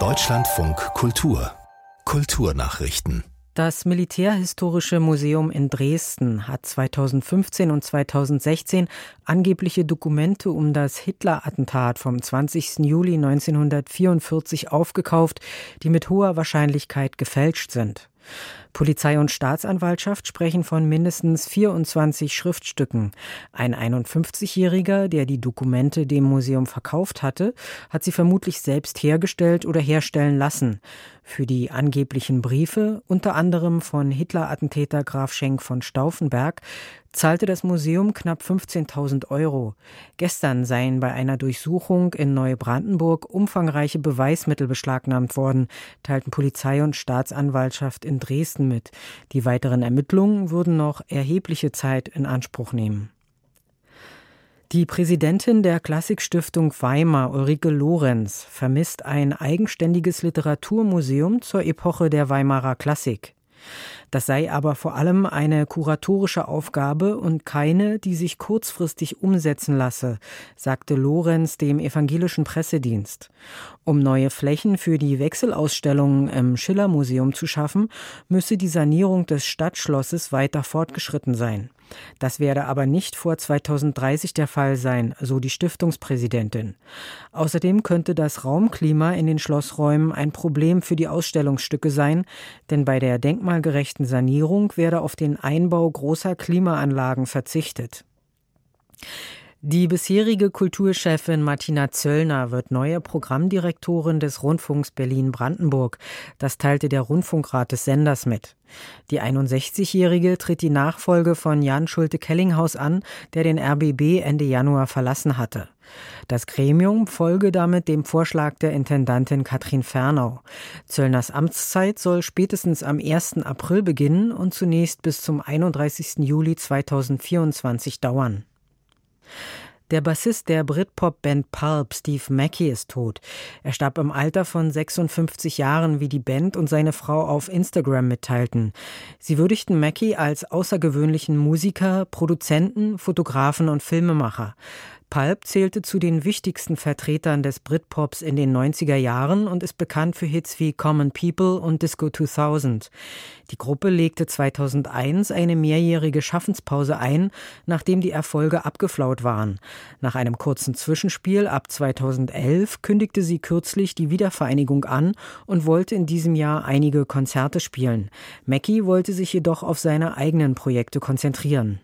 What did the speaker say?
Deutschlandfunk Kultur Kulturnachrichten das Militärhistorische Museum in Dresden hat 2015 und 2016 angebliche Dokumente um das Hitler-Attentat vom 20. Juli 1944 aufgekauft, die mit hoher Wahrscheinlichkeit gefälscht sind. Polizei und Staatsanwaltschaft sprechen von mindestens 24 Schriftstücken. Ein 51-Jähriger, der die Dokumente dem Museum verkauft hatte, hat sie vermutlich selbst hergestellt oder herstellen lassen. Für die angeblichen Briefe, unter anderem von Hitler-Attentäter Graf Schenk von Stauffenberg, zahlte das Museum knapp 15.000 Euro. Gestern seien bei einer Durchsuchung in Neubrandenburg umfangreiche Beweismittel beschlagnahmt worden, teilten Polizei und Staatsanwaltschaft in Dresden mit. Die weiteren Ermittlungen würden noch erhebliche Zeit in Anspruch nehmen. Die Präsidentin der Klassikstiftung Weimar, Ulrike Lorenz, vermisst ein eigenständiges Literaturmuseum zur Epoche der Weimarer Klassik. Das sei aber vor allem eine kuratorische Aufgabe und keine, die sich kurzfristig umsetzen lasse, sagte Lorenz dem evangelischen Pressedienst. Um neue Flächen für die Wechselausstellungen im Schillermuseum zu schaffen, müsse die Sanierung des Stadtschlosses weiter fortgeschritten sein. Das werde aber nicht vor 2030 der Fall sein, so die Stiftungspräsidentin. Außerdem könnte das Raumklima in den Schlossräumen ein Problem für die Ausstellungsstücke sein, denn bei der denkmalgerechten Sanierung werde auf den Einbau großer Klimaanlagen verzichtet. Die bisherige Kulturchefin Martina Zöllner wird neue Programmdirektorin des Rundfunks Berlin-Brandenburg. Das teilte der Rundfunkrat des Senders mit. Die 61-Jährige tritt die Nachfolge von Jan Schulte-Kellinghaus an, der den RBB Ende Januar verlassen hatte. Das Gremium folge damit dem Vorschlag der Intendantin Katrin Fernau. Zöllners Amtszeit soll spätestens am 1. April beginnen und zunächst bis zum 31. Juli 2024 dauern. Der Bassist der Britpop-Band Pulp, Steve Mackey, ist tot. Er starb im Alter von 56 Jahren, wie die Band und seine Frau auf Instagram mitteilten. Sie würdigten Mackey als außergewöhnlichen Musiker, Produzenten, Fotografen und Filmemacher. Pulp zählte zu den wichtigsten Vertretern des Britpops in den 90er Jahren und ist bekannt für Hits wie Common People und Disco 2000. Die Gruppe legte 2001 eine mehrjährige Schaffenspause ein, nachdem die Erfolge abgeflaut waren. Nach einem kurzen Zwischenspiel ab 2011 kündigte sie kürzlich die Wiedervereinigung an und wollte in diesem Jahr einige Konzerte spielen. Mackie wollte sich jedoch auf seine eigenen Projekte konzentrieren.